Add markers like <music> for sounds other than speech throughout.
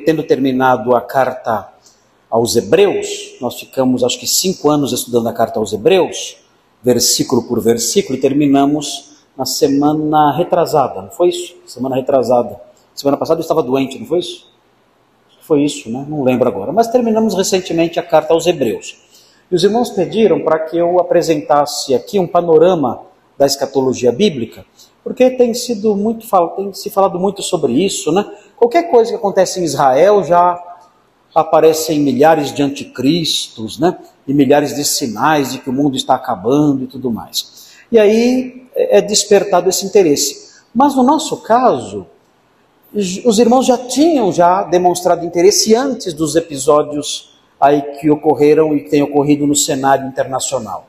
tendo terminado a carta aos Hebreus, nós ficamos acho que cinco anos estudando a carta aos Hebreus, versículo por versículo, e terminamos na semana retrasada, não foi isso? Semana retrasada. Semana passada eu estava doente, não foi isso? Foi isso, né? Não lembro agora. Mas terminamos recentemente a carta aos Hebreus. E os irmãos pediram para que eu apresentasse aqui um panorama da escatologia bíblica, porque tem sido muito tem se falado muito sobre isso, né? Qualquer coisa que acontece em Israel já aparecem milhares de anticristos, né? E milhares de sinais de que o mundo está acabando e tudo mais. E aí é, é despertado esse interesse. Mas no nosso caso, os irmãos já tinham já demonstrado interesse antes dos episódios aí que ocorreram e que têm ocorrido no cenário internacional.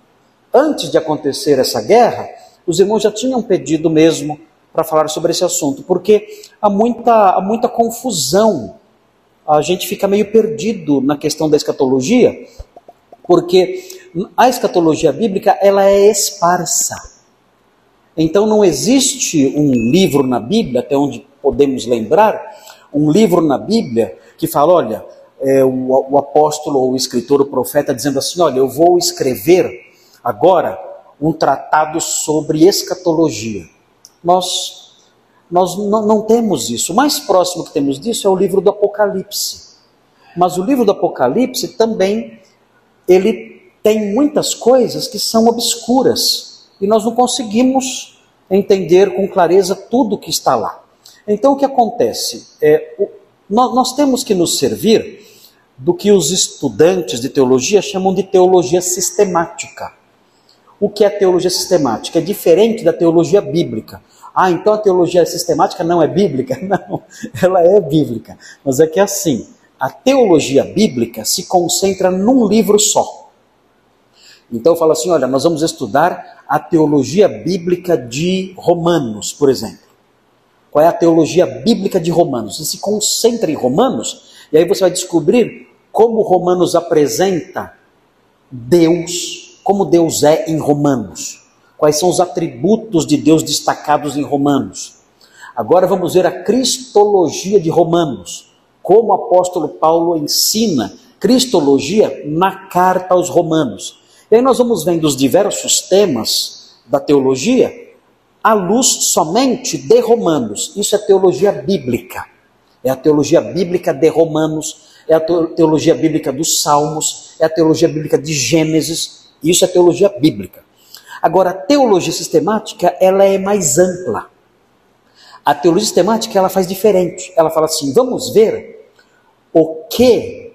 Antes de acontecer essa guerra, os irmãos já tinham pedido mesmo para falar sobre esse assunto, porque há muita, há muita confusão, a gente fica meio perdido na questão da escatologia, porque a escatologia bíblica ela é esparsa. Então não existe um livro na Bíblia, até onde podemos lembrar, um livro na Bíblia que fala, olha, é, o, o apóstolo ou o escritor, o profeta, dizendo assim, olha, eu vou escrever agora um tratado sobre escatologia. Nós, nós não, temos isso. O mais próximo que temos disso é o livro do Apocalipse. Mas o livro do Apocalipse também ele tem muitas coisas que são obscuras e nós não conseguimos entender com clareza tudo que está lá. Então o que acontece? É, o, nós, nós temos que nos servir do que os estudantes de teologia chamam de teologia sistemática. O que é teologia sistemática? É diferente da teologia bíblica. Ah, então a teologia sistemática não é bíblica? <laughs> Não, ela é bíblica. Mas é que é assim: a teologia bíblica se concentra num livro só. Então eu falo assim: olha, nós vamos estudar a teologia bíblica de Romanos, por exemplo. Qual é a teologia bíblica de Romanos? Você se concentra em Romanos, e aí você vai descobrir como Romanos apresenta Deus como Deus é em Romanos. Quais são os atributos de Deus destacados em Romanos? Agora vamos ver a cristologia de Romanos. Como o apóstolo Paulo ensina cristologia na carta aos Romanos. E aí nós vamos vendo os diversos temas da teologia à luz somente de Romanos. Isso é teologia bíblica. É a teologia bíblica de Romanos, é a teologia bíblica dos Salmos, é a teologia bíblica de Gênesis, isso é teologia bíblica. Agora, a teologia sistemática, ela é mais ampla. A teologia sistemática, ela faz diferente. Ela fala assim, vamos ver o que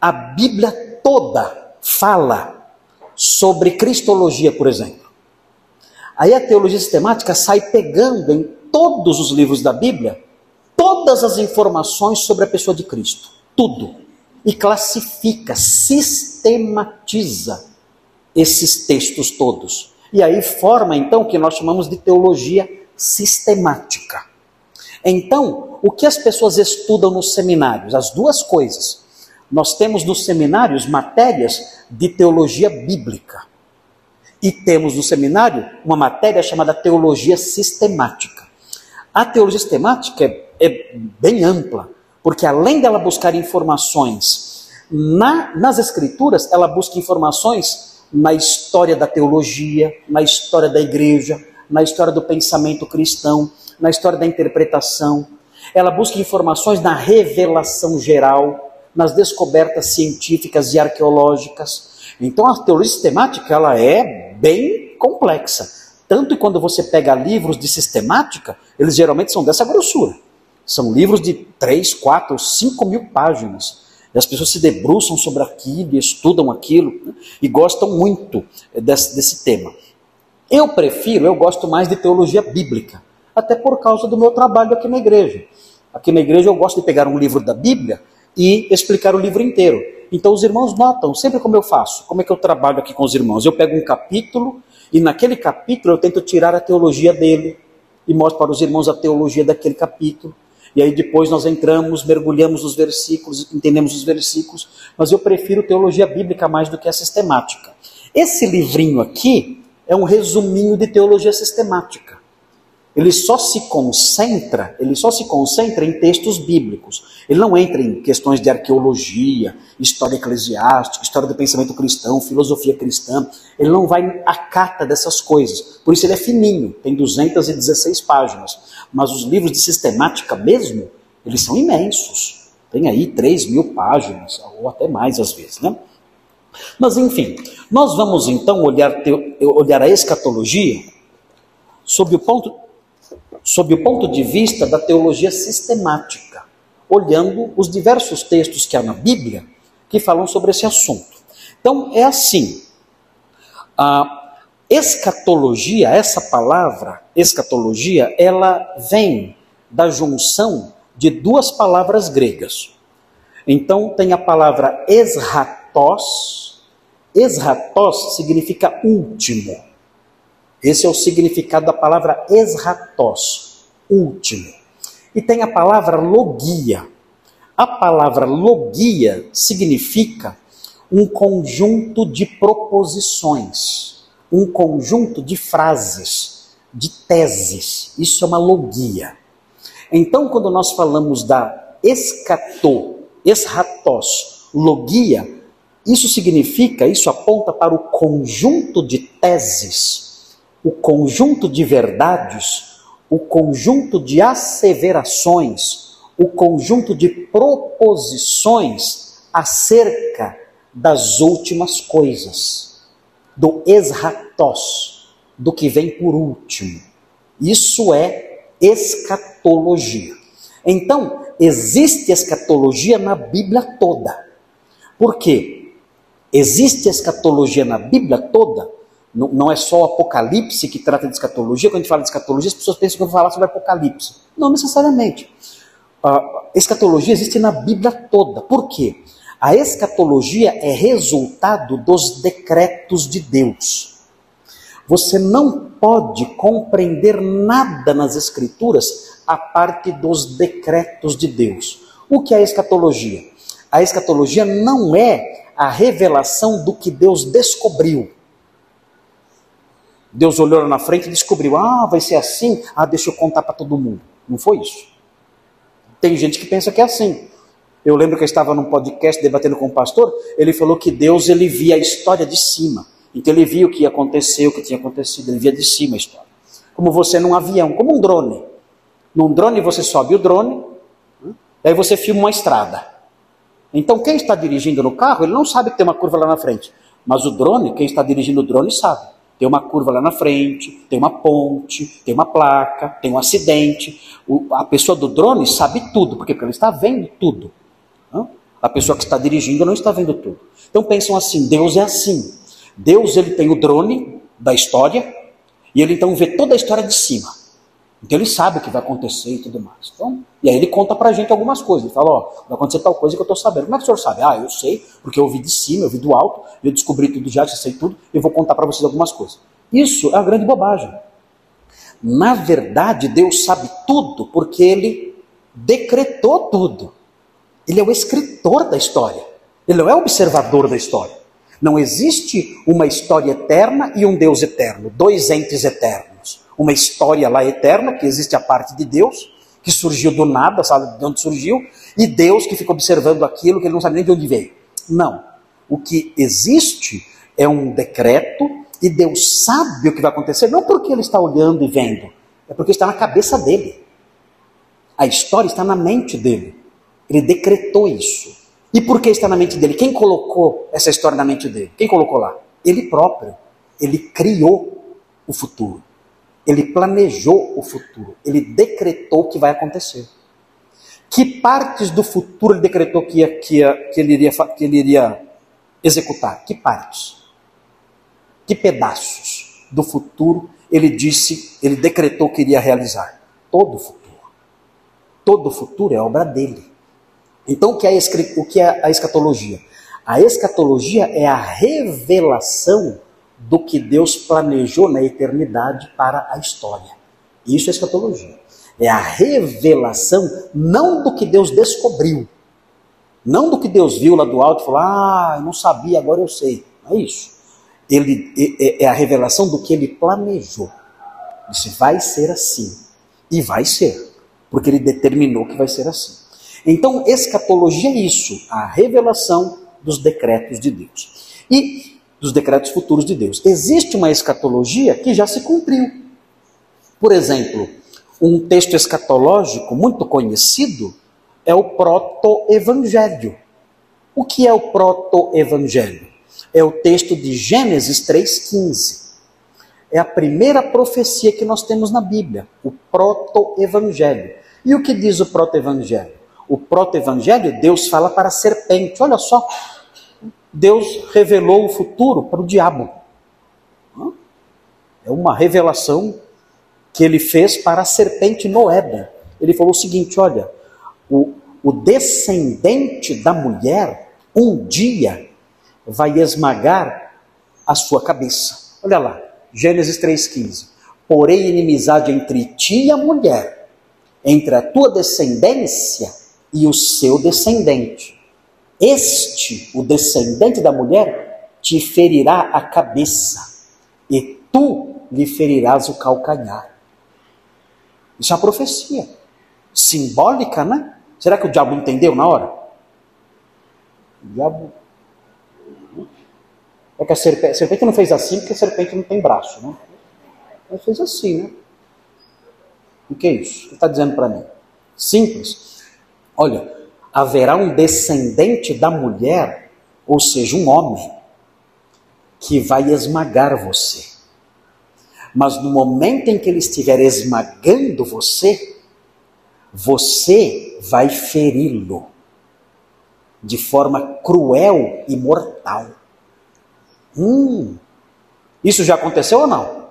a Bíblia toda fala sobre cristologia, por exemplo. Aí a teologia sistemática sai pegando em todos os livros da Bíblia todas as informações sobre a pessoa de Cristo. Tudo. E classifica, sistematiza esses textos todos. E aí forma então o que nós chamamos de teologia sistemática. Então, o que as pessoas estudam nos seminários? As duas coisas. Nós temos nos seminários matérias de teologia bíblica. E temos no seminário uma matéria chamada teologia sistemática. A teologia sistemática é, é bem ampla, porque além dela buscar informações na, nas escrituras, ela busca informações na história da teologia, na história da igreja, na história do pensamento cristão, na história da interpretação. Ela busca informações na revelação geral, nas descobertas científicas e arqueológicas. Então a teologia sistemática ela é bem complexa. Tanto que quando você pega livros de sistemática, eles geralmente são dessa grossura. São livros de 3, 4, 5 mil páginas. E as pessoas se debruçam sobre aquilo, estudam aquilo né? e gostam muito desse, desse tema. Eu prefiro, eu gosto mais de teologia bíblica, até por causa do meu trabalho aqui na igreja. Aqui na igreja eu gosto de pegar um livro da Bíblia e explicar o livro inteiro. Então os irmãos notam sempre como eu faço, como é que eu trabalho aqui com os irmãos. Eu pego um capítulo e naquele capítulo eu tento tirar a teologia dele e mostro para os irmãos a teologia daquele capítulo. E aí depois nós entramos, mergulhamos nos versículos, entendemos os versículos, mas eu prefiro teologia bíblica mais do que a sistemática. Esse livrinho aqui é um resuminho de teologia sistemática. Ele só se concentra, ele só se concentra em textos bíblicos. Ele não entra em questões de arqueologia, história eclesiástica, história do pensamento cristão, filosofia cristã. Ele não vai à cata dessas coisas. Por isso ele é fininho, tem 216 páginas. Mas os livros de sistemática mesmo, eles são imensos. Tem aí 3 mil páginas, ou até mais às vezes, né? Mas enfim, nós vamos então olhar, olhar a escatologia sob o ponto sob o ponto de vista da teologia sistemática, olhando os diversos textos que há na Bíblia que falam sobre esse assunto. Então, é assim: a escatologia, essa palavra, escatologia, ela vem da junção de duas palavras gregas. Então, tem a palavra esratos, esratos significa último. Esse é o significado da palavra esratos, último. E tem a palavra logia. A palavra logia significa um conjunto de proposições, um conjunto de frases, de teses. Isso é uma logia. Então, quando nós falamos da escatô, esratos, logia, isso significa, isso aponta para o conjunto de teses o conjunto de verdades, o conjunto de asseverações, o conjunto de proposições acerca das últimas coisas, do esratos, do que vem por último. Isso é escatologia. Então, existe escatologia na Bíblia toda. Por quê? Existe escatologia na Bíblia toda não, não é só o Apocalipse que trata de escatologia. Quando a gente fala de escatologia, as pessoas pensam que eu vou falar sobre Apocalipse. Não necessariamente. A escatologia existe na Bíblia toda. Por quê? A escatologia é resultado dos decretos de Deus. Você não pode compreender nada nas Escrituras a parte dos decretos de Deus. O que é a escatologia? A escatologia não é a revelação do que Deus descobriu. Deus olhou lá na frente e descobriu: ah, vai ser assim, ah, deixa eu contar para todo mundo. Não foi isso. Tem gente que pensa que é assim. Eu lembro que eu estava num podcast debatendo com um pastor, ele falou que Deus ele via a história de cima. Então ele via o que ia acontecer, o que tinha acontecido, ele via de cima a história. Como você num avião, como um drone. Num drone você sobe o drone, aí você filma uma estrada. Então quem está dirigindo no carro, ele não sabe que tem uma curva lá na frente. Mas o drone, quem está dirigindo o drone sabe. Tem uma curva lá na frente, tem uma ponte, tem uma placa, tem um acidente. O, a pessoa do drone sabe tudo, porque ela está vendo tudo. Não? A pessoa que está dirigindo não está vendo tudo. Então pensam assim: Deus é assim. Deus ele tem o drone da história e ele então vê toda a história de cima. Então ele sabe o que vai acontecer e tudo mais. Então, e aí ele conta pra gente algumas coisas. Ele fala, ó, vai acontecer tal coisa que eu estou sabendo. Como é que o senhor sabe? Ah, eu sei, porque eu ouvi de cima, eu ouvi do alto, eu descobri tudo já, já sei tudo, eu vou contar para vocês algumas coisas. Isso é uma grande bobagem. Na verdade, Deus sabe tudo porque ele decretou tudo. Ele é o escritor da história. Ele não é observador da história. Não existe uma história eterna e um Deus eterno, dois entes eternos uma história lá eterna, que existe a parte de Deus, que surgiu do nada, sabe de onde surgiu, e Deus que fica observando aquilo que ele não sabe nem de onde veio. Não. O que existe é um decreto e Deus sabe o que vai acontecer, não porque ele está olhando e vendo, é porque está na cabeça dele. A história está na mente dele. Ele decretou isso. E por que está na mente dele? Quem colocou essa história na mente dele? Quem colocou lá? Ele próprio. Ele criou o futuro. Ele planejou o futuro. Ele decretou o que vai acontecer. Que partes do futuro ele decretou que, ia, que, ia, que, ele, iria, que ele iria executar? Que partes? Que pedaços do futuro ele disse, ele decretou que iria realizar? Todo o futuro. Todo o futuro é obra dele. Então, o que é, o que é a escatologia? A escatologia é a revelação do que Deus planejou na eternidade para a história. Isso é escatologia. É a revelação não do que Deus descobriu, não do que Deus viu lá do alto e falou: Ah, eu não sabia, agora eu sei. Não é isso. Ele, é, é, é a revelação do que ele planejou. Disse: Vai ser assim. E vai ser, porque ele determinou que vai ser assim. Então, escatologia é isso, a revelação dos decretos de Deus. E dos decretos futuros de Deus. Existe uma escatologia que já se cumpriu. Por exemplo, um texto escatológico muito conhecido é o proto-evangelho. O que é o proto-evangelho? É o texto de Gênesis 3,15. É a primeira profecia que nós temos na Bíblia, o proto-evangelho. E o que diz o proto-evangelho? O proto-evangelho, Deus fala para a serpente. Olha só, Deus revelou o futuro para o diabo. É uma revelação que ele fez para a serpente no Éden. Ele falou o seguinte: olha, o, o descendente da mulher um dia vai esmagar a sua cabeça. Olha lá, Gênesis 3,15. Porém, inimizade entre ti e a mulher, entre a tua descendência e o seu descendente. Este, o descendente da mulher, te ferirá a cabeça, e tu lhe ferirás o calcanhar. Isso é uma profecia simbólica, né? Será que o diabo entendeu na hora? O diabo. É que a serpente, a serpente não fez assim porque a serpente não tem braço, né? Ela fez assim, né? O que é isso? O que está dizendo para mim? Simples. Olha, haverá um descendente da mulher, ou seja, um homem, que vai esmagar você. Mas no momento em que ele estiver esmagando você, você vai feri-lo de forma cruel e mortal. Hum, isso já aconteceu ou não?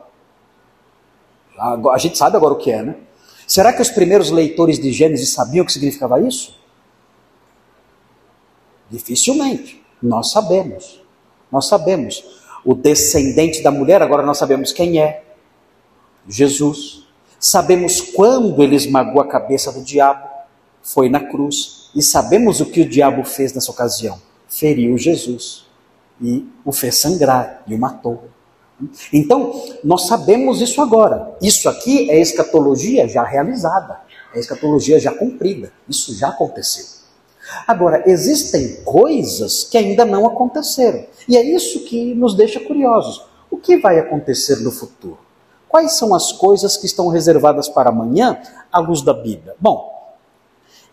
A gente sabe agora o que é, né? Será que os primeiros leitores de Gênesis sabiam o que significava isso? Dificilmente. Nós sabemos. Nós sabemos. O descendente da mulher, agora nós sabemos quem é. Jesus. Sabemos quando ele esmagou a cabeça do diabo, foi na cruz. E sabemos o que o diabo fez nessa ocasião: feriu Jesus e o fez sangrar e o matou. Então, nós sabemos isso agora. Isso aqui é escatologia já realizada, é escatologia já cumprida. Isso já aconteceu. Agora, existem coisas que ainda não aconteceram. E é isso que nos deixa curiosos. O que vai acontecer no futuro? Quais são as coisas que estão reservadas para amanhã à luz da Bíblia? Bom,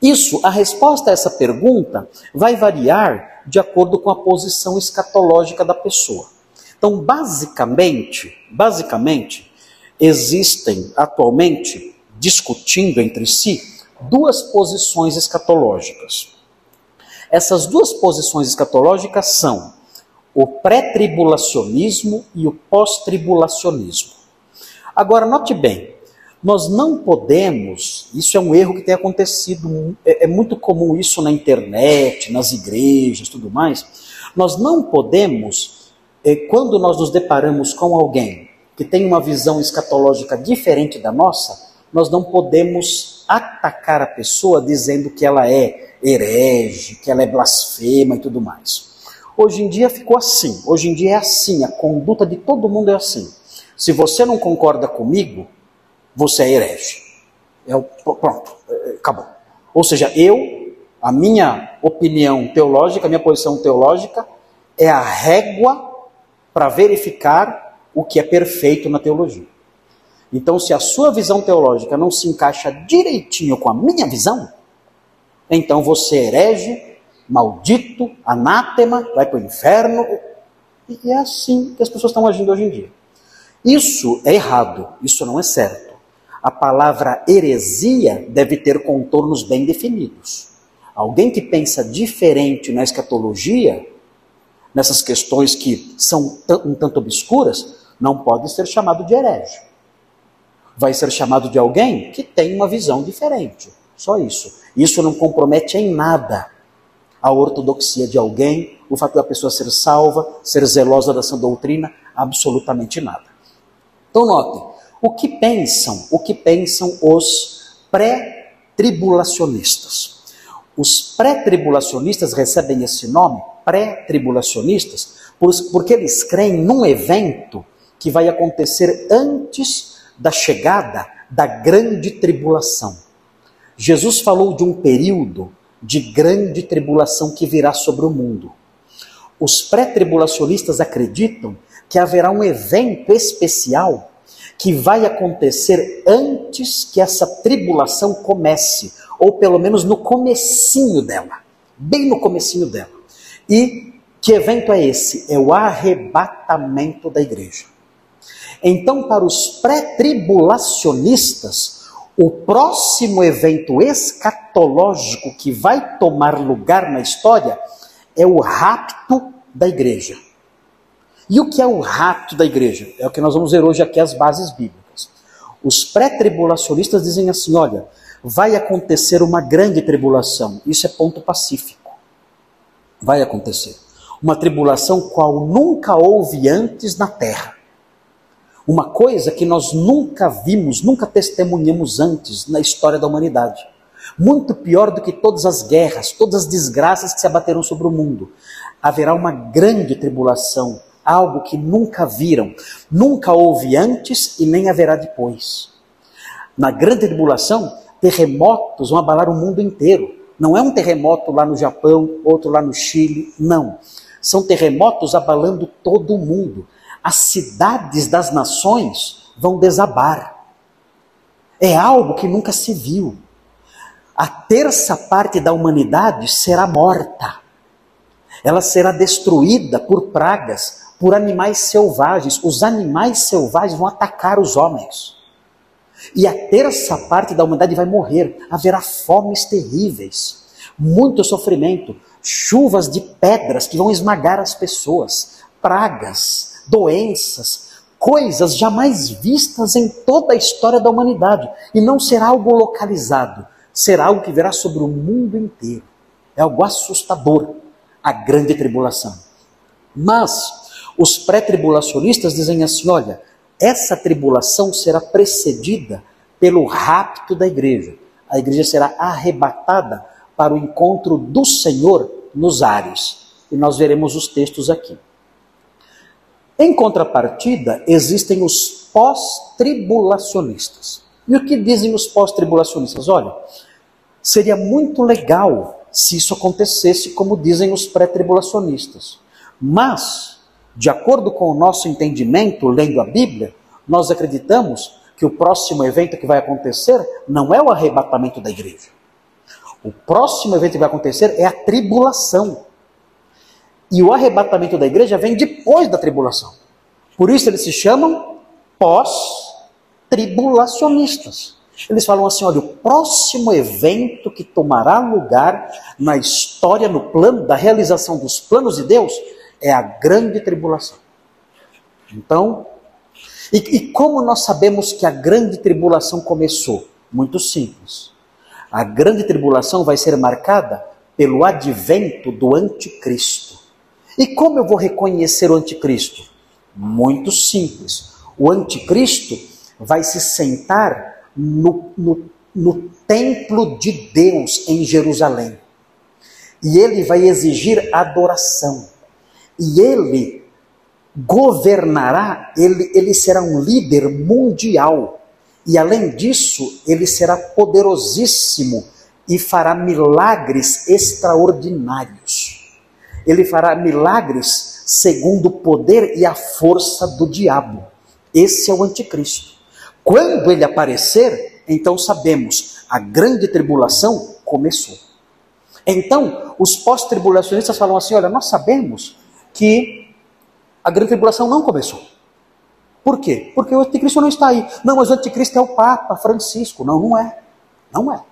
isso, a resposta a essa pergunta vai variar de acordo com a posição escatológica da pessoa. Então, basicamente, basicamente, existem atualmente discutindo entre si duas posições escatológicas. Essas duas posições escatológicas são o pré-tribulacionismo e o pós-tribulacionismo. Agora, note bem, nós não podemos, isso é um erro que tem acontecido, é, é muito comum isso na internet, nas igrejas, tudo mais. Nós não podemos, é, quando nós nos deparamos com alguém que tem uma visão escatológica diferente da nossa, nós não podemos atacar a pessoa dizendo que ela é herege, que ela é blasfema e tudo mais. Hoje em dia ficou assim, hoje em dia é assim, a conduta de todo mundo é assim. Se você não concorda comigo, você é herege. Pronto, é, é, acabou. Ou seja, eu, a minha opinião teológica, a minha posição teológica é a régua para verificar o que é perfeito na teologia. Então, se a sua visão teológica não se encaixa direitinho com a minha visão, então você é herege, maldito, anátema, vai para o inferno. E é assim que as pessoas estão agindo hoje em dia. Isso é errado, isso não é certo. A palavra heresia deve ter contornos bem definidos. Alguém que pensa diferente na escatologia, nessas questões que são um tanto obscuras, não pode ser chamado de herege. Vai ser chamado de alguém que tem uma visão diferente. Só isso. Isso não compromete em nada a ortodoxia de alguém, o fato da pessoa ser salva, ser zelosa da sua doutrina, absolutamente nada. Então notem, o que pensam, o que pensam os pré-tribulacionistas? Os pré-tribulacionistas recebem esse nome, pré-tribulacionistas, porque eles creem num evento que vai acontecer antes da chegada da grande tribulação. Jesus falou de um período de grande tribulação que virá sobre o mundo. Os pré-tribulacionistas acreditam que haverá um evento especial que vai acontecer antes que essa tribulação comece, ou pelo menos no comecinho dela, bem no comecinho dela. E que evento é esse? É o arrebatamento da igreja. Então, para os pré-tribulacionistas, o próximo evento escatológico que vai tomar lugar na história é o rapto da igreja. E o que é o rapto da igreja? É o que nós vamos ver hoje aqui as bases bíblicas. Os pré-tribulacionistas dizem assim: olha, vai acontecer uma grande tribulação. Isso é ponto pacífico. Vai acontecer. Uma tribulação qual nunca houve antes na terra. Uma coisa que nós nunca vimos, nunca testemunhamos antes na história da humanidade. Muito pior do que todas as guerras, todas as desgraças que se abateram sobre o mundo. Haverá uma grande tribulação algo que nunca viram, nunca houve antes e nem haverá depois. Na grande tribulação, terremotos vão abalar o mundo inteiro. Não é um terremoto lá no Japão, outro lá no Chile, não. São terremotos abalando todo o mundo. As cidades das nações vão desabar. É algo que nunca se viu. A terça parte da humanidade será morta. Ela será destruída por pragas, por animais selvagens. Os animais selvagens vão atacar os homens. E a terça parte da humanidade vai morrer. Haverá fomes terríveis, muito sofrimento, chuvas de pedras que vão esmagar as pessoas, pragas, doenças, coisas jamais vistas em toda a história da humanidade. E não será algo localizado, será algo que virá sobre o mundo inteiro. É algo assustador, a grande tribulação. Mas os pré-tribulacionistas dizem assim: olha, essa tribulação será precedida pelo rapto da igreja. A igreja será arrebatada para o encontro do Senhor nos ares. E nós veremos os textos aqui. Em contrapartida, existem os pós-tribulacionistas. E o que dizem os pós-tribulacionistas? Olha, seria muito legal se isso acontecesse como dizem os pré-tribulacionistas. Mas de acordo com o nosso entendimento, lendo a Bíblia, nós acreditamos que o próximo evento que vai acontecer não é o arrebatamento da igreja. O próximo evento que vai acontecer é a tribulação. E o arrebatamento da igreja vem depois da tribulação. Por isso eles se chamam pós-tribulacionistas. Eles falam assim: olha, o próximo evento que tomará lugar na história, no plano da realização dos planos de Deus, é a grande tribulação. Então, e, e como nós sabemos que a grande tribulação começou? Muito simples. A grande tribulação vai ser marcada pelo advento do anticristo. E como eu vou reconhecer o anticristo? Muito simples. O anticristo vai se sentar no, no, no templo de Deus em Jerusalém. E ele vai exigir adoração e ele governará, ele, ele será um líder mundial. E além disso, ele será poderosíssimo e fará milagres extraordinários. Ele fará milagres segundo o poder e a força do diabo. Esse é o anticristo. Quando ele aparecer, então sabemos, a grande tribulação começou. Então, os pós-tribulacionistas falam assim: olha, nós sabemos que a grande tribulação não começou. Por quê? Porque o anticristo não está aí. Não, mas o anticristo é o Papa Francisco. Não, não é. Não é.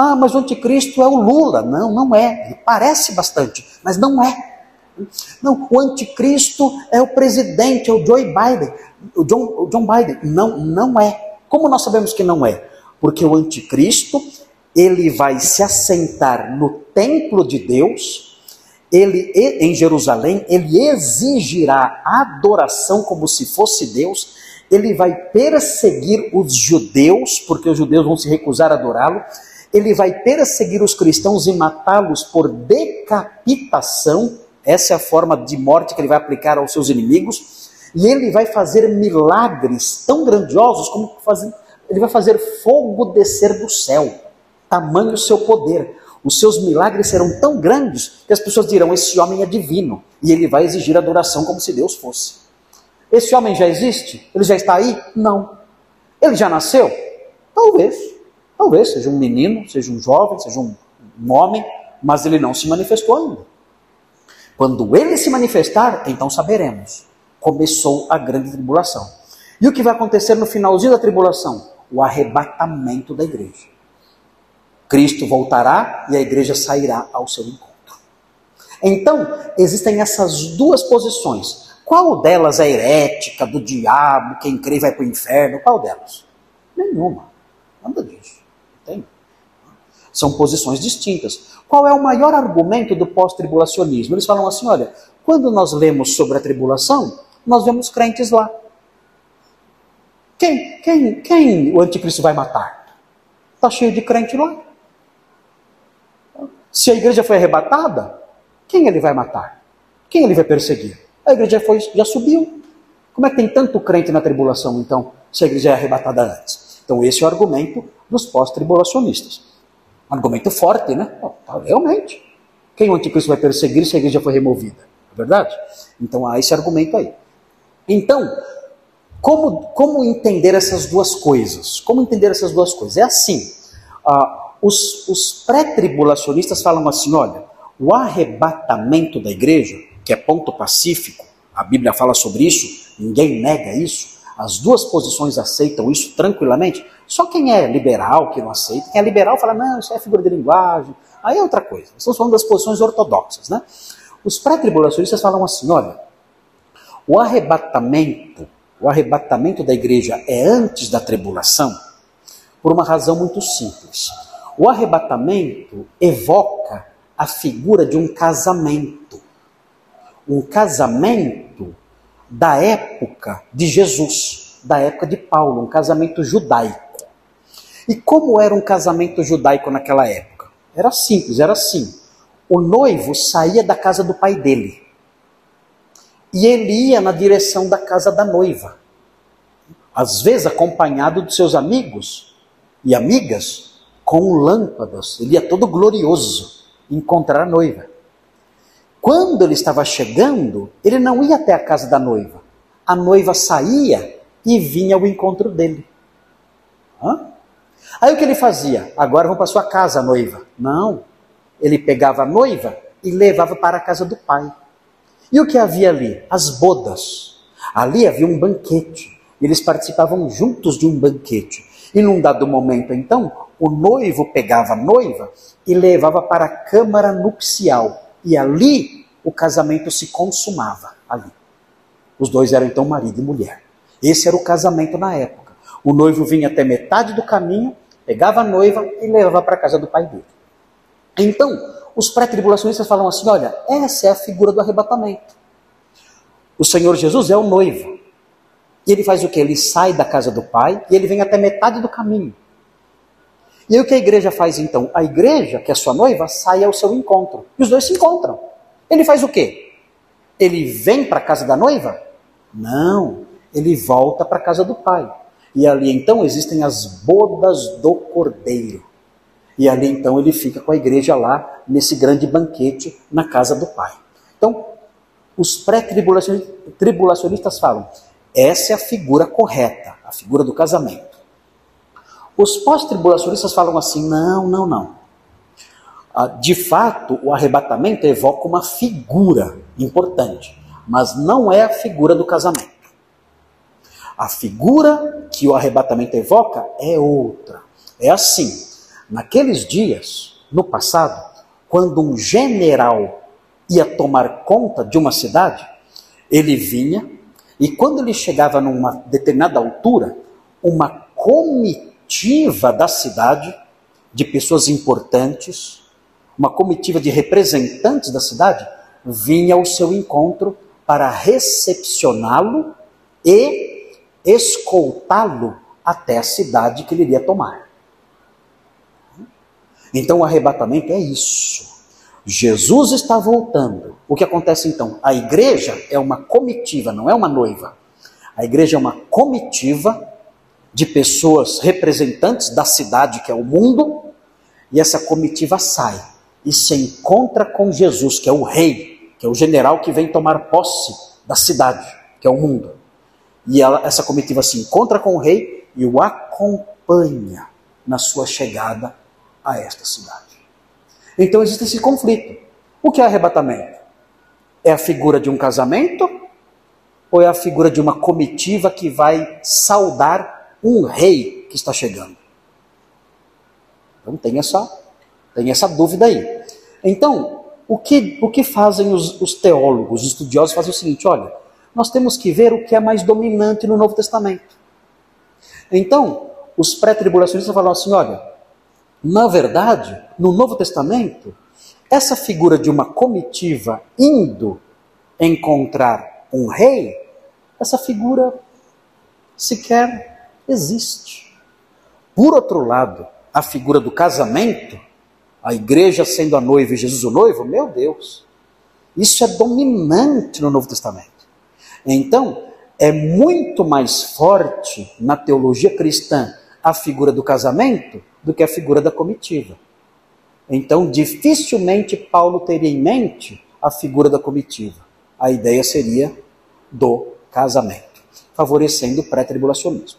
Ah, mas o anticristo é o Lula. Não, não é. Ele parece bastante, mas não é. Não, o anticristo é o presidente, é o Joe Biden. O John, o John Biden. Não, não é. Como nós sabemos que não é? Porque o anticristo, ele vai se assentar no templo de Deus, ele em Jerusalém, ele exigirá adoração como se fosse Deus, ele vai perseguir os judeus, porque os judeus vão se recusar a adorá-lo, ele vai perseguir os cristãos e matá-los por decapitação, essa é a forma de morte que ele vai aplicar aos seus inimigos, e ele vai fazer milagres tão grandiosos como fazer, ele vai fazer fogo descer do céu, tamanho o seu poder. Os seus milagres serão tão grandes que as pessoas dirão: Esse homem é divino, e ele vai exigir adoração como se Deus fosse. Esse homem já existe? Ele já está aí? Não. Ele já nasceu? Talvez. Talvez seja um menino, seja um jovem, seja um, homem, mas ele não se manifestou ainda. Quando ele se manifestar, então saberemos. Começou a grande tribulação. E o que vai acontecer no finalzinho da tribulação? O arrebatamento da igreja. Cristo voltará e a igreja sairá ao seu encontro. Então, existem essas duas posições. Qual delas é herética, do diabo, quem crê vai para o inferno? Qual delas? Nenhuma. Nada disso. Tem. São posições distintas. Qual é o maior argumento do pós-tribulacionismo? Eles falam assim: olha, quando nós lemos sobre a tribulação, nós vemos crentes lá. Quem, quem, quem o anticristo vai matar? Está cheio de crente lá. Se a igreja foi arrebatada, quem ele vai matar? Quem ele vai perseguir? A igreja foi, já subiu. Como é que tem tanto crente na tribulação, então, se a igreja é arrebatada antes? Então, esse é o argumento dos pós-tribulacionistas. Argumento forte, né? Tá, realmente. Quem o anticristo vai perseguir se a igreja foi removida? É verdade? Então, há esse argumento aí. Então, como, como entender essas duas coisas? Como entender essas duas coisas? É assim. Uh, os, os pré-tribulacionistas falam assim: olha, o arrebatamento da igreja, que é ponto pacífico, a Bíblia fala sobre isso, ninguém nega isso, as duas posições aceitam isso tranquilamente. Só quem é liberal que não aceita, quem é liberal fala, não, isso é figura de linguagem, aí é outra coisa. Estamos falando das posições ortodoxas, né? Os pré-tribulacionistas falam assim: olha, o arrebatamento, o arrebatamento da igreja é antes da tribulação, por uma razão muito simples. O arrebatamento evoca a figura de um casamento. Um casamento da época de Jesus, da época de Paulo, um casamento judaico. E como era um casamento judaico naquela época? Era simples, era assim. O noivo saía da casa do pai dele e ele ia na direção da casa da noiva, às vezes acompanhado de seus amigos e amigas, com lâmpadas, ele ia todo glorioso encontrar a noiva. Quando ele estava chegando, ele não ia até a casa da noiva. A noiva saía e vinha ao encontro dele. Hã? Aí o que ele fazia? Agora vamos para sua casa, noiva. Não. Ele pegava a noiva e levava para a casa do pai. E o que havia ali? As bodas. Ali havia um banquete. Eles participavam juntos de um banquete. E num dado momento, então, o noivo pegava a noiva e levava para a câmara nupcial. E ali o casamento se consumava. Ali. Os dois eram então marido e mulher. Esse era o casamento na época. O noivo vinha até metade do caminho, pegava a noiva e levava para a casa do pai dele. Então, os pré-tribulacionistas falam assim: olha, essa é a figura do arrebatamento. O Senhor Jesus é o noivo. E ele faz o que? Ele sai da casa do pai e ele vem até metade do caminho. E aí o que a igreja faz então? A igreja, que é sua noiva, sai ao seu encontro. E os dois se encontram. Ele faz o quê? Ele vem para a casa da noiva? Não, ele volta para a casa do pai. E ali então existem as bodas do cordeiro. E ali então ele fica com a igreja lá, nesse grande banquete na casa do pai. Então, os pré-tribulacionistas falam: essa é a figura correta, a figura do casamento. Os pós-tribulacionistas falam assim: não, não, não. Ah, de fato, o arrebatamento evoca uma figura importante, mas não é a figura do casamento. A figura que o arrebatamento evoca é outra. É assim: naqueles dias, no passado, quando um general ia tomar conta de uma cidade, ele vinha e quando ele chegava numa determinada altura, uma comitiva da cidade, de pessoas importantes, uma comitiva de representantes da cidade, vinha ao seu encontro para recepcioná-lo e escoltá-lo até a cidade que ele iria tomar. Então o arrebatamento é isso. Jesus está voltando. O que acontece então? A igreja é uma comitiva, não é uma noiva. A igreja é uma comitiva de pessoas representantes da cidade que é o mundo, e essa comitiva sai e se encontra com Jesus, que é o rei, que é o general que vem tomar posse da cidade, que é o mundo. E ela, essa comitiva se encontra com o rei e o acompanha na sua chegada a esta cidade. Então existe esse conflito. O que é arrebatamento? É a figura de um casamento ou é a figura de uma comitiva que vai saudar um rei que está chegando? Então tem essa, tem essa dúvida aí. Então, o que, o que fazem os, os teólogos, os estudiosos, fazem o seguinte: olha, nós temos que ver o que é mais dominante no Novo Testamento. Então, os pré-tribulacionistas falam assim: olha, na verdade, no Novo Testamento, essa figura de uma comitiva indo encontrar um rei, essa figura sequer existe. Por outro lado, a figura do casamento, a igreja sendo a noiva e Jesus o noivo, meu Deus, isso é dominante no Novo Testamento. Então, é muito mais forte na teologia cristã a figura do casamento do que a figura da comitiva. Então, dificilmente Paulo teria em mente a figura da comitiva. A ideia seria do casamento, favorecendo o pré-tribulacionismo.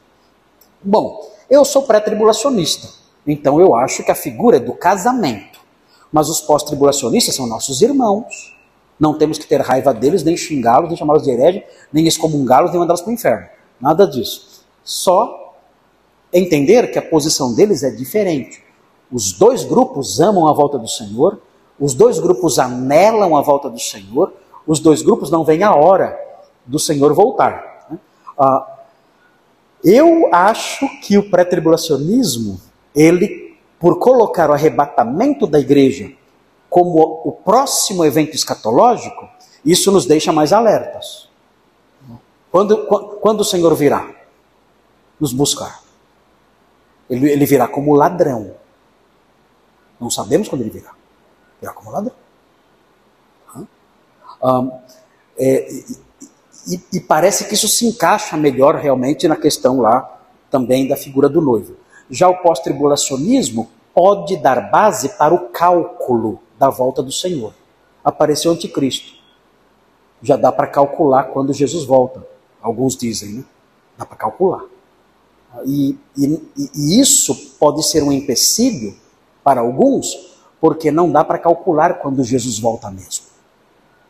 Bom, eu sou pré-tribulacionista, então eu acho que a figura é do casamento. Mas os pós-tribulacionistas são nossos irmãos. Não temos que ter raiva deles, nem xingá-los, nem chamá-los de herege, nem excomungá-los, nem mandá-los para o inferno. Nada disso. Só entender que a posição deles é diferente. Os dois grupos amam a volta do Senhor, os dois grupos anelam a volta do Senhor, os dois grupos não veem a hora do Senhor voltar. Né? Ah, eu acho que o pré-tribulacionismo, ele, por colocar o arrebatamento da igreja como o próximo evento escatológico, isso nos deixa mais alertas. Quando, quando o Senhor virá nos buscar? Ele, ele virá como ladrão. Não sabemos quando ele virá. Virá como ladrão. Um, é, e, e, parece que isso se encaixa melhor realmente na questão lá também da figura do noivo. Já o pós-tribulacionismo pode dar base para o cálculo da volta do Senhor. Apareceu o anticristo. Já dá para calcular quando Jesus volta. Alguns dizem, né? Dá para calcular. E, e, e, isso pode ser um empecilho para alguns, porque não dá para calcular quando Jesus volta mesmo.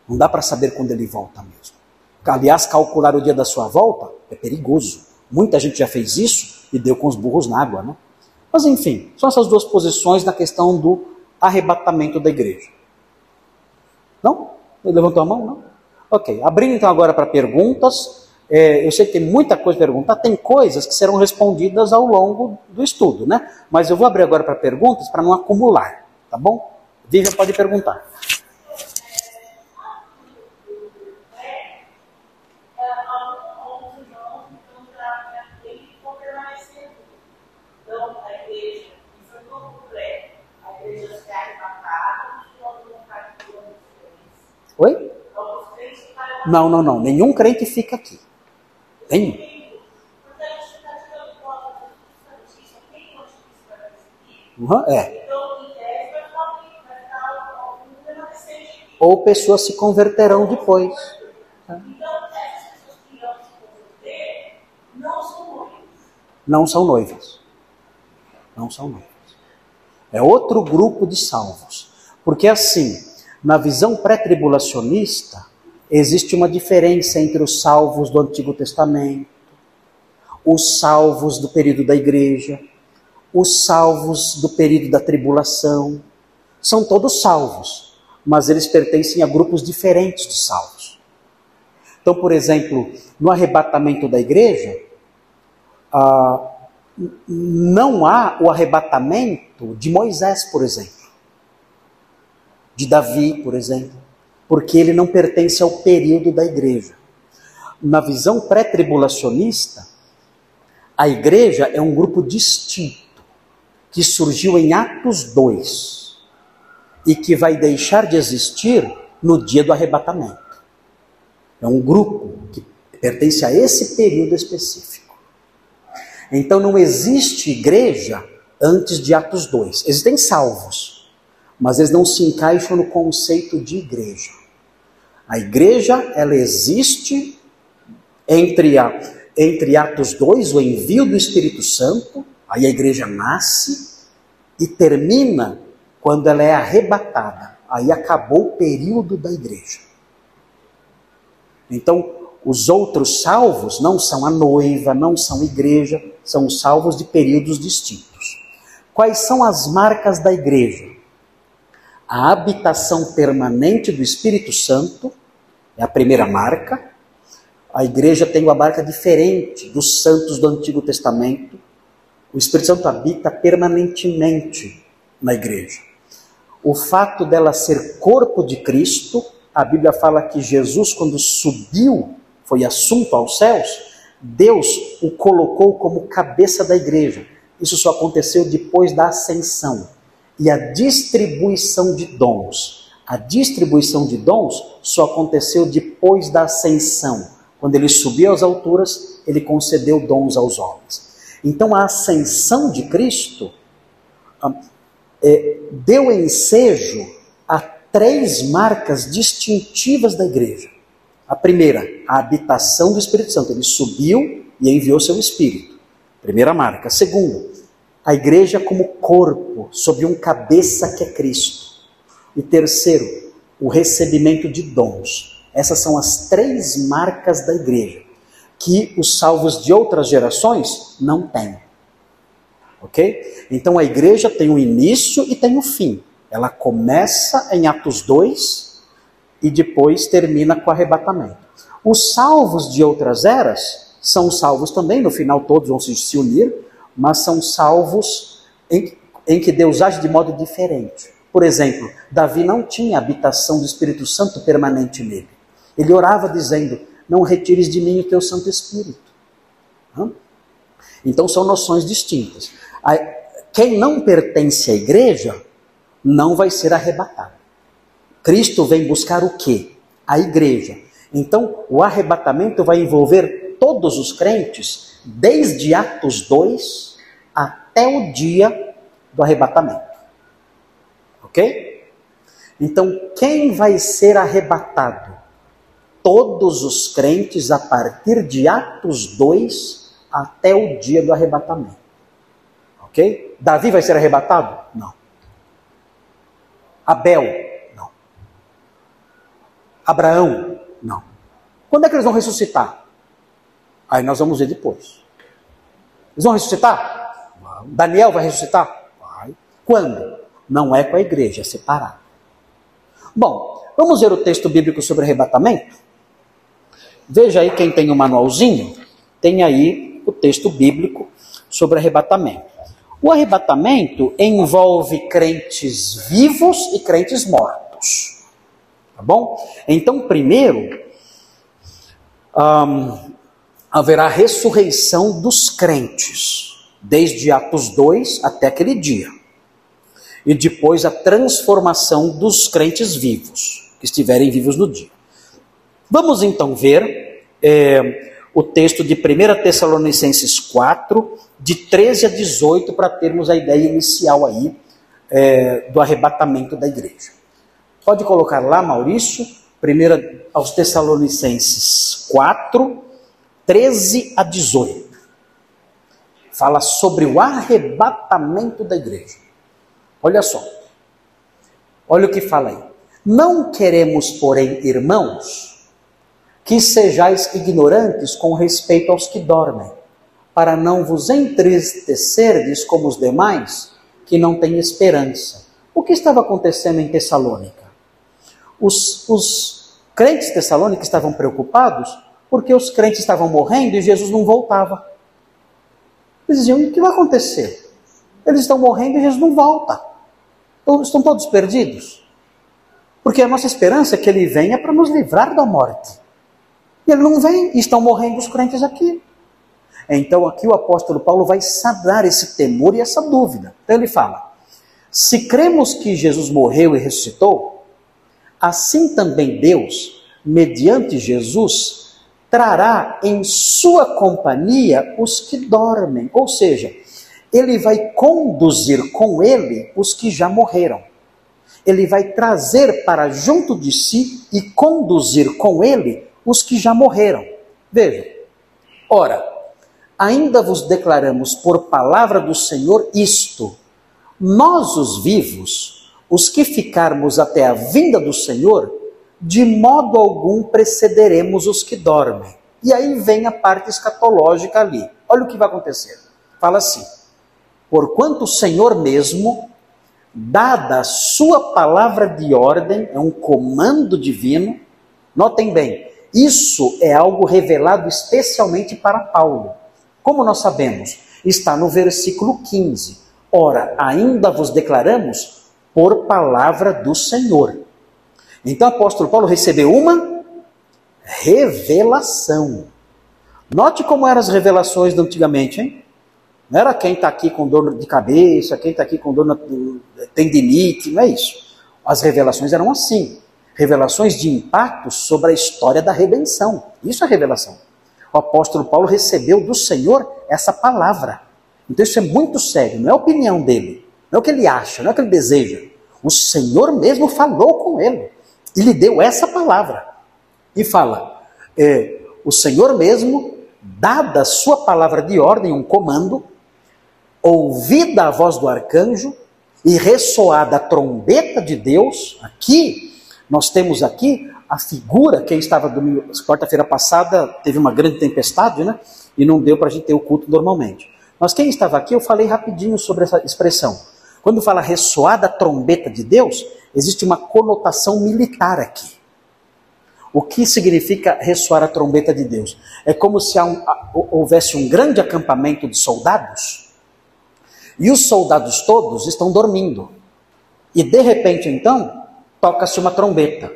Não dá para saber quando ele volta mesmo. Aliás, calcular o dia da sua volta é perigoso. Muita gente já fez isso e deu com os burros na água, né? Mas enfim, são essas duas posições na questão do arrebatamento da igreja. Não? Ele levantou a mão? Não? Ok. Abrindo então agora para perguntas. É, eu sei que tem muita coisa a perguntar, tem coisas que serão respondidas ao longo do estudo, né? Mas eu vou abrir agora para perguntas para não acumular, tá bom? Vivian pode perguntar. Oi? Não, não, não. Nenhum crente fica aqui. Nenhum. Uhum, é. Ou pessoas se converterão depois. Não são noivas. Não são noivas. É outro grupo de salvos. Porque assim, na visão pré-tribulacionista, existe uma diferença entre os salvos do Antigo Testamento, os salvos do período da igreja, os salvos do período da tribulação. São todos salvos, mas eles pertencem a grupos diferentes de salvos. Então, por exemplo, no arrebatamento da igreja, ah, não há o arrebatamento de Moisés, por exemplo de Davi, por exemplo, porque ele não pertence ao período da igreja. Na visão pré-tribulacionista, a igreja é um grupo distinto que surgiu em Atos 2 e que vai deixar de existir no dia do arrebatamento. É um grupo que pertence a esse período específico. Então não existe igreja antes de Atos 2. Existem salvos, mas eles não se encaixam no conceito de igreja. A igreja, ela existe entre, a, entre Atos 2, o envio do Espírito Santo, aí a igreja nasce e termina quando ela é arrebatada. Aí acabou o período da igreja. Então, os outros salvos não são a noiva, não são igreja, são os salvos de períodos distintos. Quais são as marcas da igreja? A habitação permanente do Espírito Santo é a primeira marca. A igreja tem uma marca diferente dos santos do Antigo Testamento. O Espírito Santo habita permanentemente na igreja. O fato dela ser corpo de Cristo, a Bíblia fala que Jesus, quando subiu, foi assunto aos céus, Deus o colocou como cabeça da igreja. Isso só aconteceu depois da ascensão e a distribuição de dons. A distribuição de dons só aconteceu depois da ascensão. Quando ele subiu às alturas, ele concedeu dons aos homens. Então a ascensão de Cristo é, deu ensejo a três marcas distintivas da igreja. A primeira, a habitação do Espírito Santo. Ele subiu e enviou seu Espírito. Primeira marca. Segundo, a igreja como corpo, sob um cabeça que é Cristo. E terceiro, o recebimento de dons. Essas são as três marcas da igreja que os salvos de outras gerações não têm. Ok? Então a igreja tem um início e tem um fim. Ela começa em Atos 2 e depois termina com o arrebatamento. Os salvos de outras eras são salvos também, no final todos vão se unir, mas são salvos em, em que Deus age de modo diferente. Por exemplo, Davi não tinha habitação do Espírito Santo permanente nele. Ele orava dizendo: Não retires de mim o teu Santo Espírito. Então são noções distintas. Quem não pertence à igreja não vai ser arrebatado. Cristo vem buscar o quê? A igreja. Então, o arrebatamento vai envolver todos os crentes, desde Atos 2 até o dia do arrebatamento. Ok? Então, quem vai ser arrebatado? Todos os crentes a partir de Atos 2 até o dia do arrebatamento. Ok? Davi vai ser arrebatado? Não. Abel? Não. Abraão? Não. Quando é que eles vão ressuscitar? Aí nós vamos ver depois. Eles vão ressuscitar? Daniel vai ressuscitar? Vai. Quando? Não é com a igreja, é separado. Bom, vamos ver o texto bíblico sobre arrebatamento? Veja aí quem tem o um manualzinho, tem aí o texto bíblico sobre arrebatamento. O arrebatamento envolve crentes vivos e crentes mortos. Tá bom? Então, primeiro, um, haverá ressurreição dos crentes, desde Atos 2 até aquele dia. E depois a transformação dos crentes vivos, que estiverem vivos no dia. Vamos então ver é, o texto de 1 Tessalonicenses 4, de 13 a 18, para termos a ideia inicial aí é, do arrebatamento da igreja. Pode colocar lá, Maurício, 1 aos Tessalonicenses 4, 13 a 18. Fala sobre o arrebatamento da igreja. Olha só. Olha o que fala aí. Não queremos, porém, irmãos, que sejais ignorantes com respeito aos que dormem, para não vos entristecerdes como os demais, que não têm esperança. O que estava acontecendo em Tessalônica? Os, os crentes tessalônicos estavam preocupados porque os crentes estavam morrendo e Jesus não voltava. Eles diziam: o que vai acontecer? Eles estão morrendo e Jesus não volta. Então, estão todos perdidos. Porque a nossa esperança é que ele venha para nos livrar da morte. E ele não vem, e estão morrendo os crentes aqui. Então aqui o apóstolo Paulo vai sanar esse temor e essa dúvida. Então ele fala: se cremos que Jesus morreu e ressuscitou, assim também Deus, mediante Jesus, trará em sua companhia os que dormem. Ou seja, ele vai conduzir com ele os que já morreram. Ele vai trazer para junto de si e conduzir com ele os que já morreram. Veja, ora, ainda vos declaramos por palavra do Senhor isto: nós, os vivos, os que ficarmos até a vinda do Senhor, de modo algum precederemos os que dormem. E aí vem a parte escatológica ali. Olha o que vai acontecer. Fala assim: Porquanto o Senhor mesmo, dada a sua palavra de ordem, é um comando divino, notem bem, isso é algo revelado especialmente para Paulo. Como nós sabemos? Está no versículo 15. Ora, ainda vos declaramos por palavra do Senhor. Então o apóstolo Paulo recebeu uma revelação. Note como eram as revelações de antigamente, hein? Não era quem está aqui com dor de cabeça, quem está aqui com dor na tendinite, não é isso. As revelações eram assim. Revelações de impacto sobre a história da redenção. Isso é revelação. O apóstolo Paulo recebeu do Senhor essa palavra. Então isso é muito sério, não é a opinião dele, não é o que ele acha, não é o que ele deseja. O Senhor mesmo falou com ele e lhe deu essa palavra. E fala: é, o Senhor mesmo, dada a sua palavra de ordem, um comando, ouvida a voz do arcanjo e ressoada a trombeta de Deus, aqui, nós temos aqui a figura, quem estava quarta-feira passada, teve uma grande tempestade, né? E não deu para a gente ter o culto normalmente. Mas quem estava aqui, eu falei rapidinho sobre essa expressão. Quando fala ressoada a trombeta de Deus, existe uma conotação militar aqui. O que significa ressoar a trombeta de Deus? É como se houvesse um grande acampamento de soldados e os soldados todos estão dormindo. E de repente, então, toca-se uma trombeta.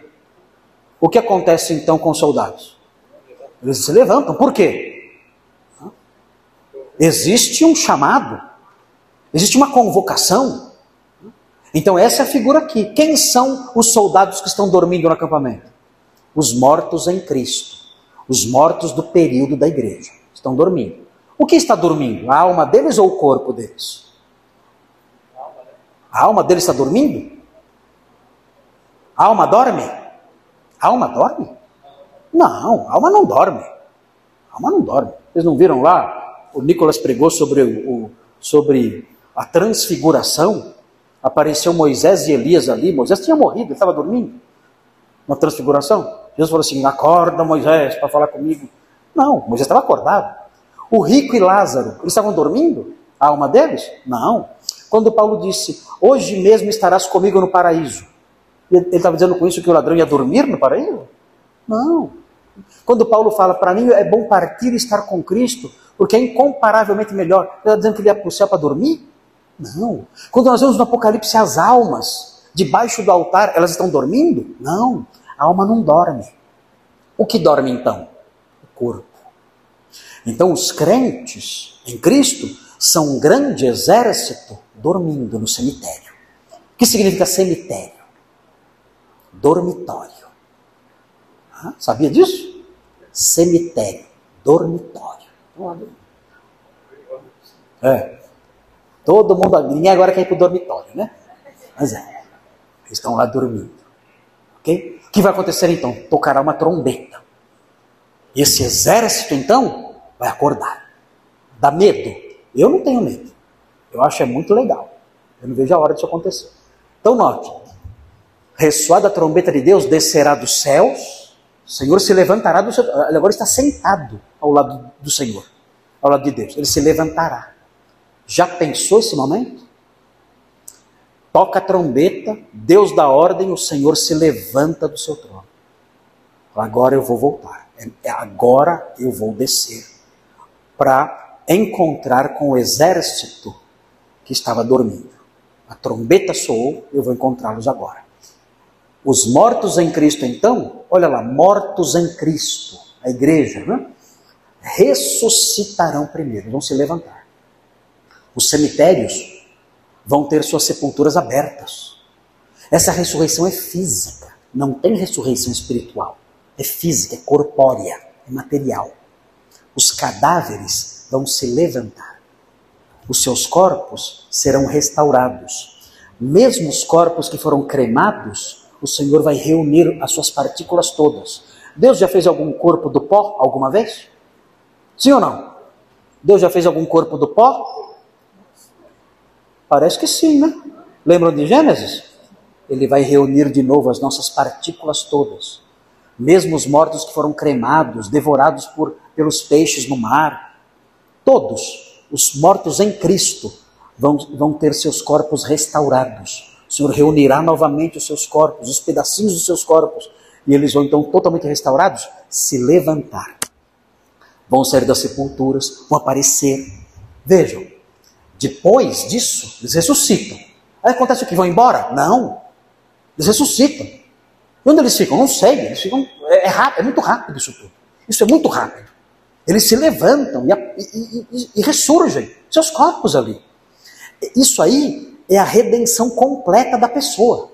O que acontece então com os soldados? Eles se levantam. Por quê? Existe um chamado, existe uma convocação. Então, essa é a figura aqui. Quem são os soldados que estão dormindo no acampamento? Os mortos em Cristo, os mortos do período da igreja. Estão dormindo. O que está dormindo? A alma deles ou o corpo deles? A alma deles está dormindo? A alma dorme? A alma dorme? Não, a alma não dorme. A alma não dorme. Vocês não viram lá? O Nicolas pregou sobre, o, sobre a transfiguração. Apareceu Moisés e Elias ali. Moisés tinha morrido, ele estava dormindo. Na transfiguração. Jesus falou assim: acorda Moisés para falar comigo. Não, Moisés estava acordado. O rico e Lázaro, eles estavam dormindo? A alma deles? Não. Quando Paulo disse, hoje mesmo estarás comigo no paraíso, ele estava dizendo com isso que o ladrão ia dormir no paraíso? Não. Quando Paulo fala, para mim é bom partir e estar com Cristo, porque é incomparavelmente melhor, ele está dizendo que ele ia para o céu para dormir? Não. Quando nós vemos no Apocalipse as almas debaixo do altar, elas estão dormindo? Não. A alma não dorme. O que dorme então? O corpo. Então os crentes em Cristo são um grande exército dormindo no cemitério. O que significa cemitério? Dormitório. Ah, sabia disso? Cemitério, dormitório. É. Todo mundo, ninguém agora quer ir para o dormitório, né? Mas é. Eles estão lá dormindo. Ok? O que vai acontecer então? Tocará uma trombeta. Esse exército então vai acordar. Dá medo? Eu não tenho medo. Eu acho é muito legal. Eu não vejo a hora disso acontecer. Então note, ressoada a trombeta de Deus, descerá dos céus, o Senhor se levantará do seu... Ele agora está sentado ao lado do Senhor, ao lado de Deus. Ele se levantará. Já pensou esse momento? Toca a trombeta, Deus dá ordem, o Senhor se levanta do seu trono. Agora eu vou voltar. É, agora eu vou descer para encontrar com o exército que estava dormindo. A trombeta soou, eu vou encontrá-los agora. Os mortos em Cristo, então, olha lá, mortos em Cristo, a igreja, né? ressuscitarão primeiro, vão se levantar. Os cemitérios vão ter suas sepulturas abertas. Essa ressurreição é física, não tem ressurreição espiritual. É física, é corpórea. é material. Os cadáveres vão se levantar. Os seus corpos serão restaurados. Mesmo os corpos que foram cremados, o Senhor vai reunir as suas partículas todas. Deus já fez algum corpo do pó alguma vez? Sim ou não? Deus já fez algum corpo do pó? Parece que sim, né? Lembram de Gênesis? Ele vai reunir de novo as nossas partículas todas. Mesmo os mortos que foram cremados, devorados por, pelos peixes no mar, todos os mortos em Cristo vão, vão ter seus corpos restaurados. O Senhor reunirá novamente os seus corpos, os pedacinhos dos seus corpos, e eles vão então totalmente restaurados se levantar. Vão sair das sepulturas, vão aparecer. Vejam, depois disso, eles ressuscitam. Aí acontece o que? Vão embora? Não. Eles ressuscitam. E onde eles ficam? Não sei. Eles ficam. É, é, rápido, é muito rápido isso tudo. Isso é muito rápido. Eles se levantam e, e, e, e ressurgem, seus corpos ali. Isso aí é a redenção completa da pessoa.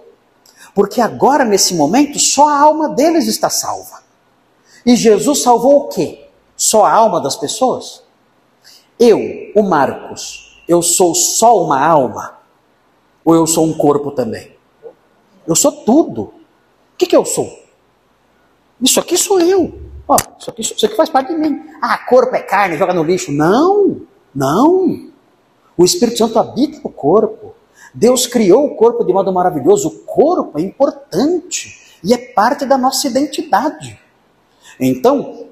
Porque agora, nesse momento, só a alma deles está salva. E Jesus salvou o quê? Só a alma das pessoas? Eu, o Marcos, eu sou só uma alma? Ou eu sou um corpo também? Eu sou tudo. O que, que eu sou? Isso aqui sou eu. Ó, isso, aqui, isso aqui faz parte de mim. Ah, corpo é carne, joga no lixo. Não, não. O Espírito Santo habita no corpo. Deus criou o corpo de modo maravilhoso. O corpo é importante e é parte da nossa identidade. Então,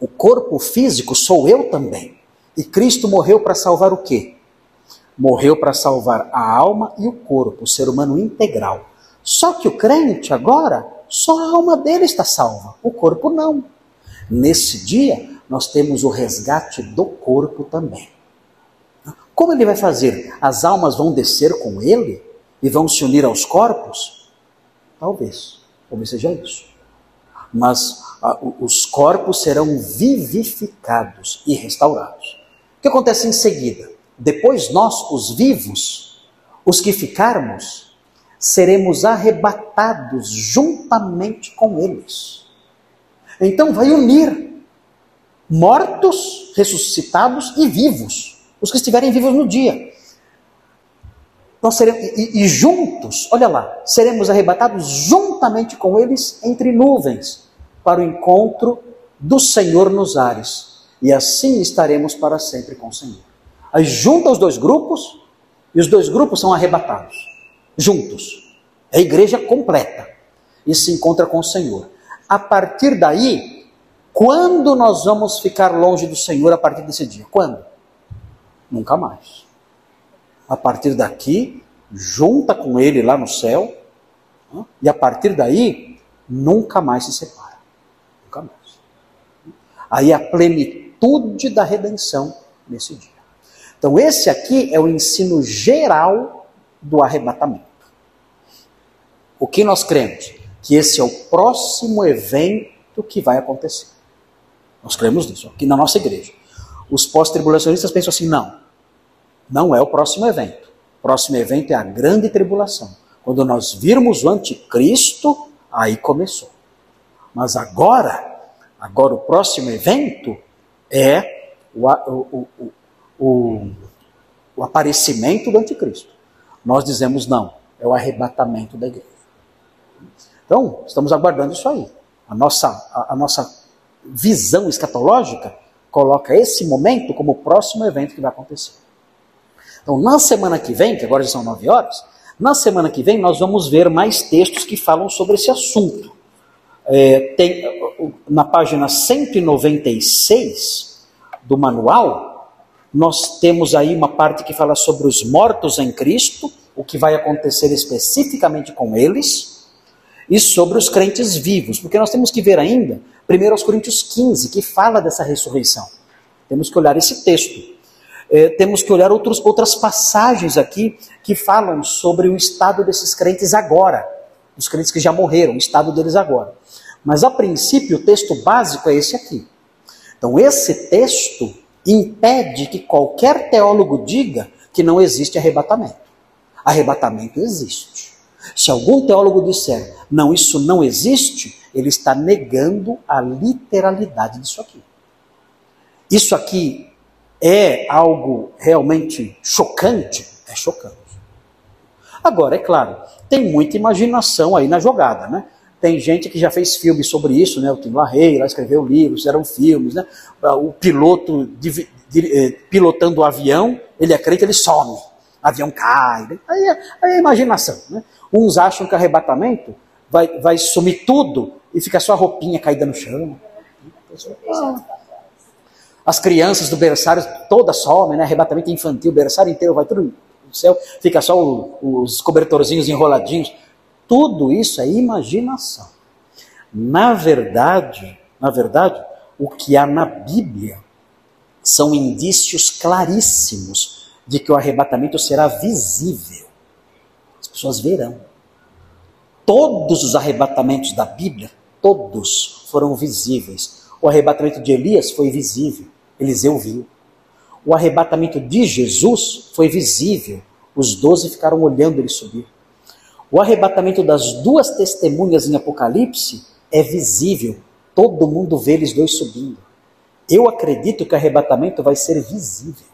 o corpo físico sou eu também. E Cristo morreu para salvar o quê? Morreu para salvar a alma e o corpo, o ser humano integral. Só que o crente agora, só a alma dele está salva, o corpo não. Nesse dia, nós temos o resgate do corpo também. Como ele vai fazer? As almas vão descer com ele e vão se unir aos corpos? Talvez. Talvez seja isso. Mas os corpos serão vivificados e restaurados. O que acontece em seguida? Depois nós, os vivos, os que ficarmos, seremos arrebatados juntamente com eles. Então vai unir mortos, ressuscitados e vivos os que estiverem vivos no dia. Nós seremos, e, e juntos, olha lá, seremos arrebatados juntamente com eles entre nuvens, para o encontro do Senhor nos ares. E assim estaremos para sempre com o Senhor. Aí junta os dois grupos, e os dois grupos são arrebatados, juntos. É a igreja completa. E se encontra com o Senhor. A partir daí, quando nós vamos ficar longe do Senhor a partir desse dia? Quando? Nunca mais. A partir daqui, junta com ele lá no céu, e a partir daí, nunca mais se separa. Nunca mais. Aí a plenitude da redenção nesse dia. Então, esse aqui é o ensino geral do arrebatamento. O que nós cremos? Que esse é o próximo evento que vai acontecer. Nós cremos nisso, aqui na nossa igreja. Os pós-tribulacionistas pensam assim: não, não é o próximo evento. O próximo evento é a grande tribulação. Quando nós virmos o anticristo, aí começou. Mas agora, agora o próximo evento é o, o, o, o, o aparecimento do anticristo. Nós dizemos não, é o arrebatamento da igreja. Então, estamos aguardando isso aí. A nossa, a, a nossa visão escatológica coloca esse momento como o próximo evento que vai acontecer. Então, na semana que vem, que agora já são nove horas, na semana que vem nós vamos ver mais textos que falam sobre esse assunto. É, tem, na página 196 do manual, nós temos aí uma parte que fala sobre os mortos em Cristo, o que vai acontecer especificamente com eles, e sobre os crentes vivos, porque nós temos que ver ainda, primeiro aos Coríntios 15, que fala dessa ressurreição. Temos que olhar esse texto é, temos que olhar outros, outras passagens aqui que falam sobre o estado desses crentes agora, os crentes que já morreram, o estado deles agora. Mas a princípio o texto básico é esse aqui. Então esse texto impede que qualquer teólogo diga que não existe arrebatamento. Arrebatamento existe. Se algum teólogo disser, não, isso não existe, ele está negando a literalidade disso aqui. Isso aqui é algo realmente chocante? É chocante. Agora, é claro, tem muita imaginação aí na jogada, né? Tem gente que já fez filmes sobre isso, né? O Tim LaHaye lá escreveu livros, eram filmes, né? O piloto de, de, eh, pilotando o avião, ele acredita, ele some. O avião cai. Né? Aí, é, aí é imaginação, né? Uns acham que arrebatamento vai, vai sumir tudo e fica só a roupinha caída no chão. As crianças do berçário todas somem, né? Arrebatamento infantil, o berçário inteiro vai tudo no céu, fica só o, os cobertorzinhos enroladinhos. Tudo isso é imaginação. Na verdade, na verdade, o que há na Bíblia são indícios claríssimos de que o arrebatamento será visível. As pessoas verão. Todos os arrebatamentos da Bíblia, todos foram visíveis. O arrebatamento de Elias foi visível, Eliseu viu. O arrebatamento de Jesus foi visível, os doze ficaram olhando ele subir. O arrebatamento das duas testemunhas em Apocalipse é visível, todo mundo vê eles dois subindo. Eu acredito que o arrebatamento vai ser visível.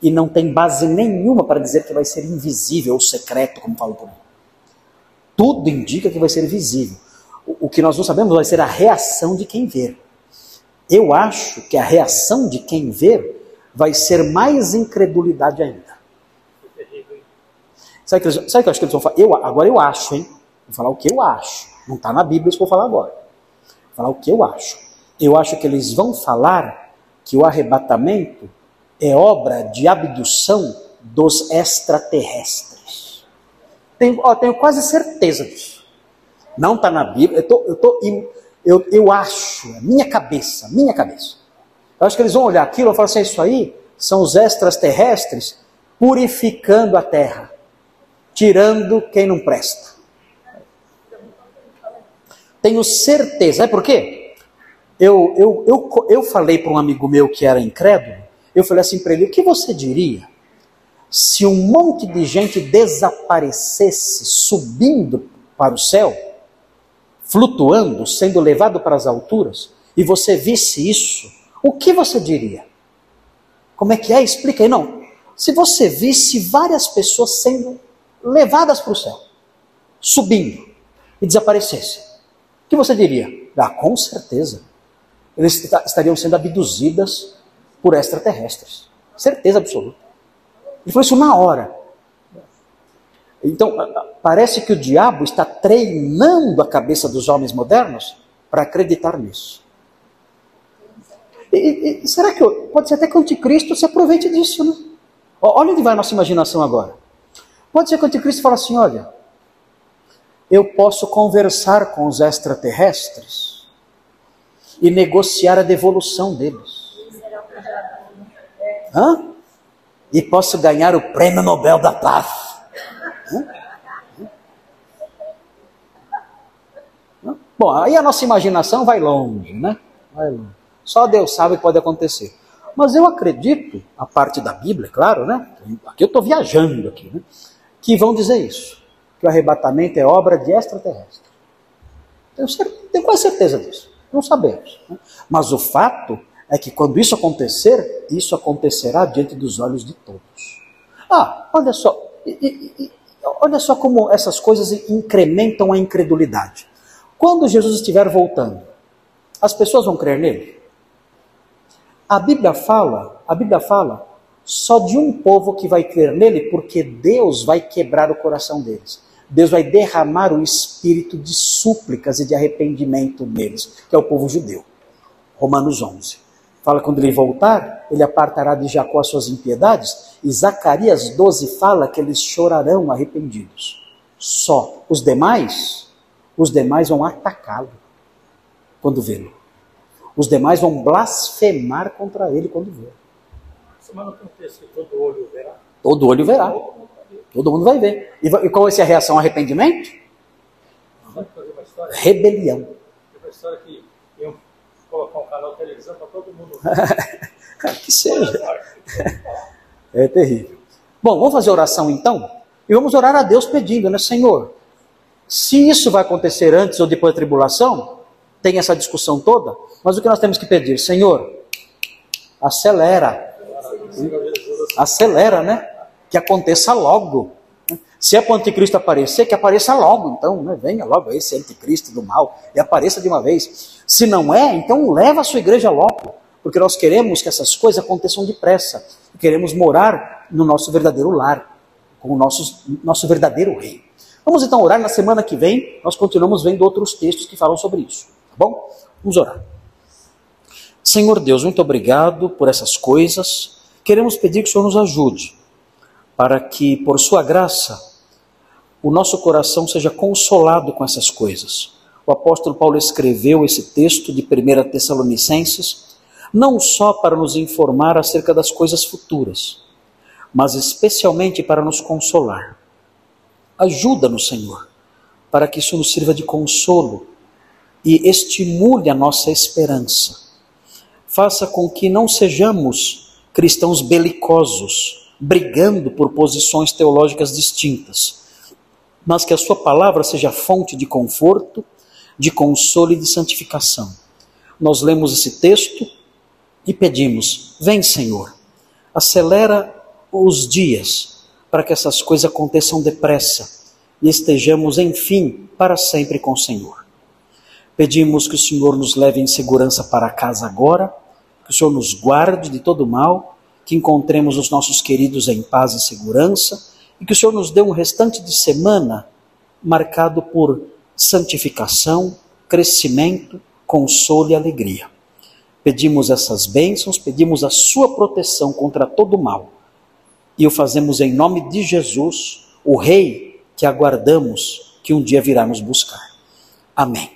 E não tem base nenhuma para dizer que vai ser invisível ou secreto, como falam por aí. Tudo indica que vai ser visível. O que nós não sabemos vai ser a reação de quem ver. Eu acho que a reação de quem ver vai ser mais incredulidade ainda. Sabe o que, eles, eu acho que eles vão falar? Eu, agora eu acho, hein? Vou falar o que eu acho. Não está na Bíblia isso que eu vou falar agora. Vou falar o que eu acho. Eu acho que eles vão falar que o arrebatamento é obra de abdução dos extraterrestres. Tenho, ó, tenho quase certeza disso. Não está na Bíblia. Eu, tô, eu, tô, eu, eu acho, é minha cabeça, minha cabeça. Eu acho que eles vão olhar aquilo e falar assim: isso aí são os extraterrestres purificando a terra tirando quem não presta. Tenho certeza, sabe por quê? Eu, eu, eu, eu falei para um amigo meu que era incrédulo, eu falei assim para ele: o que você diria se um monte de gente desaparecesse subindo para o céu, flutuando, sendo levado para as alturas, e você visse isso? O que você diria? Como é que é? Explica aí. Não. Se você visse várias pessoas sendo levadas para o céu, subindo e desaparecessem, o que você diria? Ah, com certeza. Eles estariam sendo abduzidas por extraterrestres. Certeza absoluta. Ele falou isso na hora. Então, parece que o diabo está treinando a cabeça dos homens modernos para acreditar nisso. E, e, será que pode ser até que o anticristo se aproveite disso, né? Olha onde vai a nossa imaginação agora. Pode ser que o anticristo fale assim: olha, eu posso conversar com os extraterrestres e negociar a devolução deles. Hã? E posso ganhar o prêmio Nobel da Paz. Bom, aí a nossa imaginação vai longe, né? Vai longe. Só Deus sabe o que pode acontecer. Mas eu acredito, a parte da Bíblia, claro, né? Aqui eu estou viajando aqui, né? Que vão dizer isso, que o arrebatamento é obra de extraterrestre. Tenho, tenho quase certeza disso. Não sabemos. Né? Mas o fato é que quando isso acontecer, isso acontecerá diante dos olhos de todos. Ah, olha só, e, e, olha só como essas coisas incrementam a incredulidade. Quando Jesus estiver voltando, as pessoas vão crer nele? A Bíblia fala, a Bíblia fala só de um povo que vai crer nele, porque Deus vai quebrar o coração deles. Deus vai derramar o espírito de súplicas e de arrependimento neles, que é o povo judeu. Romanos 11. Fala quando ele voltar, ele apartará de Jacó as suas impiedades, e Zacarias 12 fala que eles chorarão arrependidos. Só. Os demais, os demais vão atacá-lo quando vê-lo. Os demais vão blasfemar contra ele quando vê-lo. Texto que todo olho verá? Todo olho verá. Todo mundo vai ver. E, e qual vai ser a reação? Arrependimento? Rebelião. Tem uma história que iam colocar um canal de televisão para todo mundo <laughs> ver. que seja. É terrível. Bom, vamos fazer oração então? E vamos orar a Deus pedindo, né? Senhor, se isso vai acontecer antes ou depois da tribulação, tem essa discussão toda, mas o que nós temos que pedir? Senhor, acelera. Acelera, né? Que aconteça logo. Se é para o anticristo aparecer, que apareça logo, então, né? venha logo esse anticristo do mal e apareça de uma vez. Se não é, então leva a sua igreja logo, porque nós queremos que essas coisas aconteçam depressa. Queremos morar no nosso verdadeiro lar, com o nosso, nosso verdadeiro rei. Vamos então orar. Na semana que vem, nós continuamos vendo outros textos que falam sobre isso. Tá bom? Vamos orar. Senhor Deus, muito obrigado por essas coisas. Queremos pedir que o Senhor nos ajude, para que, por Sua graça, o nosso coração seja consolado com essas coisas. O apóstolo Paulo escreveu esse texto de 1 Tessalonicenses não só para nos informar acerca das coisas futuras, mas especialmente para nos consolar. Ajuda-nos, Senhor, para que isso nos sirva de consolo e estimule a nossa esperança. Faça com que não sejamos cristãos belicosos, brigando por posições teológicas distintas mas que a Sua palavra seja fonte de conforto, de consolo e de santificação. Nós lemos esse texto e pedimos: Vem, Senhor, acelera os dias para que essas coisas aconteçam depressa e estejamos, enfim, para sempre com o Senhor. Pedimos que o Senhor nos leve em segurança para casa agora, o Senhor nos guarde de todo mal, que encontremos os nossos queridos em paz e segurança e que o Senhor nos dê um restante de semana marcado por santificação, crescimento, consolo e alegria. Pedimos essas bênçãos, pedimos a sua proteção contra todo mal. E o fazemos em nome de Jesus, o Rei que aguardamos que um dia virá nos buscar. Amém.